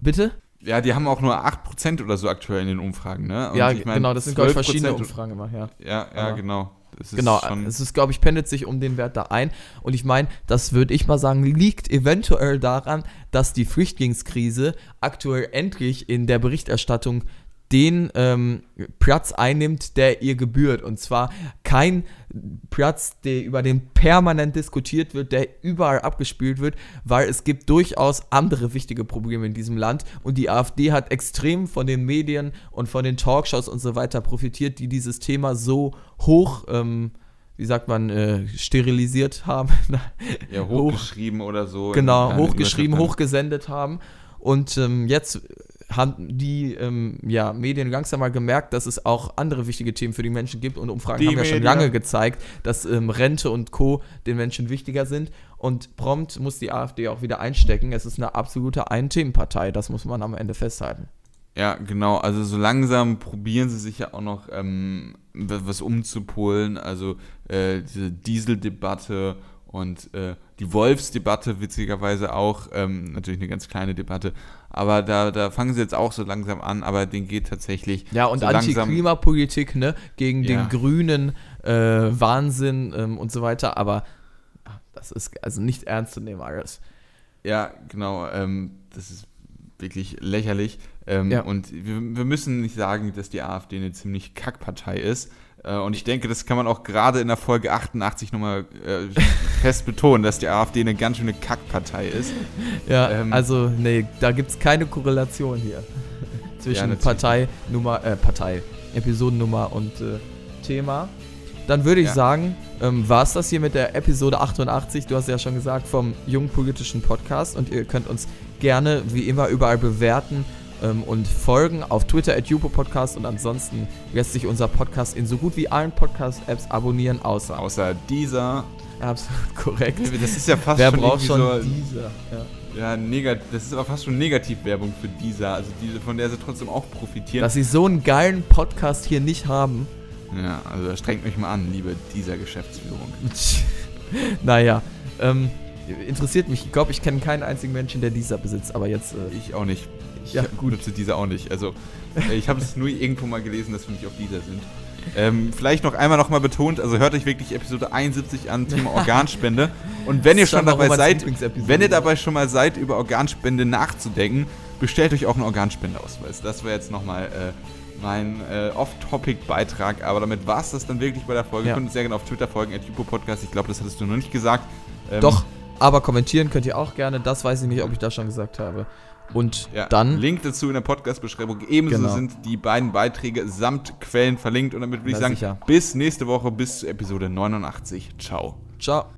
Bitte? Ja, die haben auch nur 8% oder so aktuell in den Umfragen, ne? Und ja, ich mein, genau, das sind, glaube ich, verschiedene Umfragen immer, ja. Ja, ja, Aber genau. Es genau, es ist, glaube ich, pendelt sich um den Wert da ein. Und ich meine, das würde ich mal sagen, liegt eventuell daran, dass die Flüchtlingskrise aktuell endlich in der Berichterstattung den ähm, Platz einnimmt, der ihr gebührt. Und zwar kein Platz, der über den permanent diskutiert wird, der überall abgespielt wird, weil es gibt durchaus andere wichtige Probleme in diesem Land. Und die AfD hat extrem von den Medien und von den Talkshows und so weiter profitiert, die dieses Thema so hoch, ähm, wie sagt man, äh, sterilisiert haben. ja, hochgeschrieben Hoch, oder so. Genau, hochgeschrieben, hochgesendet haben. Und ähm, jetzt haben die ähm, ja, Medien langsam mal gemerkt, dass es auch andere wichtige Themen für die Menschen gibt und Umfragen die haben ja schon lange gezeigt, dass ähm, Rente und Co. den Menschen wichtiger sind und prompt muss die AfD auch wieder einstecken. Es ist eine absolute Ein-Themen-Partei, das muss man am Ende festhalten. Ja, genau. Also so langsam probieren sie sich ja auch noch ähm, was umzupolen. Also äh, diese Dieseldebatte und äh, die Wolfsdebatte witzigerweise auch, ähm, natürlich eine ganz kleine Debatte, aber da, da fangen sie jetzt auch so langsam an, aber den geht tatsächlich. Ja, und so Anti-Klimapolitik, ne, gegen ja. den grünen äh, Wahnsinn ähm, und so weiter, aber das ist also nicht ernst zu nehmen alles. Ja, genau, ähm, das ist wirklich lächerlich. Ähm, ja. Und wir, wir müssen nicht sagen, dass die AfD eine ziemlich Kackpartei ist. Äh, und ich denke, das kann man auch gerade in der Folge 88 nochmal äh, fest betonen, dass die AfD eine ganz schöne Kackpartei ist. Ja, ähm, also nee, da gibt es keine Korrelation hier zwischen ja, Partei, Nummer, äh, Partei, Episodennummer und äh, Thema. Dann würde ich ja. sagen, ähm, war es das hier mit der Episode 88, du hast ja schon gesagt, vom jungen politischen Podcast und ihr könnt uns gerne wie immer überall bewerten ähm, und folgen auf Twitter at Podcast und ansonsten lässt sich unser Podcast in so gut wie allen Podcast-Apps abonnieren, außer. Außer dieser. Absolut korrekt. Das ist ja fast Wer schon braucht schon so, dieser? Ja, ja negat das ist aber fast schon Negativwerbung für dieser, also diese, von der sie trotzdem auch profitieren. Dass sie so einen geilen Podcast hier nicht haben. Ja, also strengt mich mal an, liebe dieser Geschäftsführung. naja, ähm, interessiert mich. Ich glaube, ich kenne keinen einzigen Menschen, der dieser besitzt, aber jetzt. Äh, ich auch nicht. Ich ja, gut. nutze dieser auch nicht. Also, äh, ich habe es nur irgendwo mal gelesen, dass wir nicht auf dieser sind. Ähm, vielleicht noch einmal noch mal betont, also hört euch wirklich Episode 71 an, Thema Organspende. Und wenn ihr schon dabei seid, wenn ihr dabei schon mal seid, über Organspende nachzudenken, bestellt euch auch einen Organspendeausweis. Das wäre jetzt nochmal äh, mein äh, Off-Topic-Beitrag, aber damit war es das dann wirklich bei der Folge. Ja. Ihr könnt uns sehr gerne auf Twitter folgen, at Podcast. Ich glaube, das hattest du noch nicht gesagt. Ähm, Doch, aber kommentieren könnt ihr auch gerne. Das weiß ich nicht, ob ich das schon gesagt habe. Und ja, dann. Link dazu in der Podcast-Beschreibung. Ebenso genau. sind die beiden Beiträge samt Quellen verlinkt. Und damit würde ich sagen, sicher. bis nächste Woche, bis zur Episode 89. Ciao. Ciao.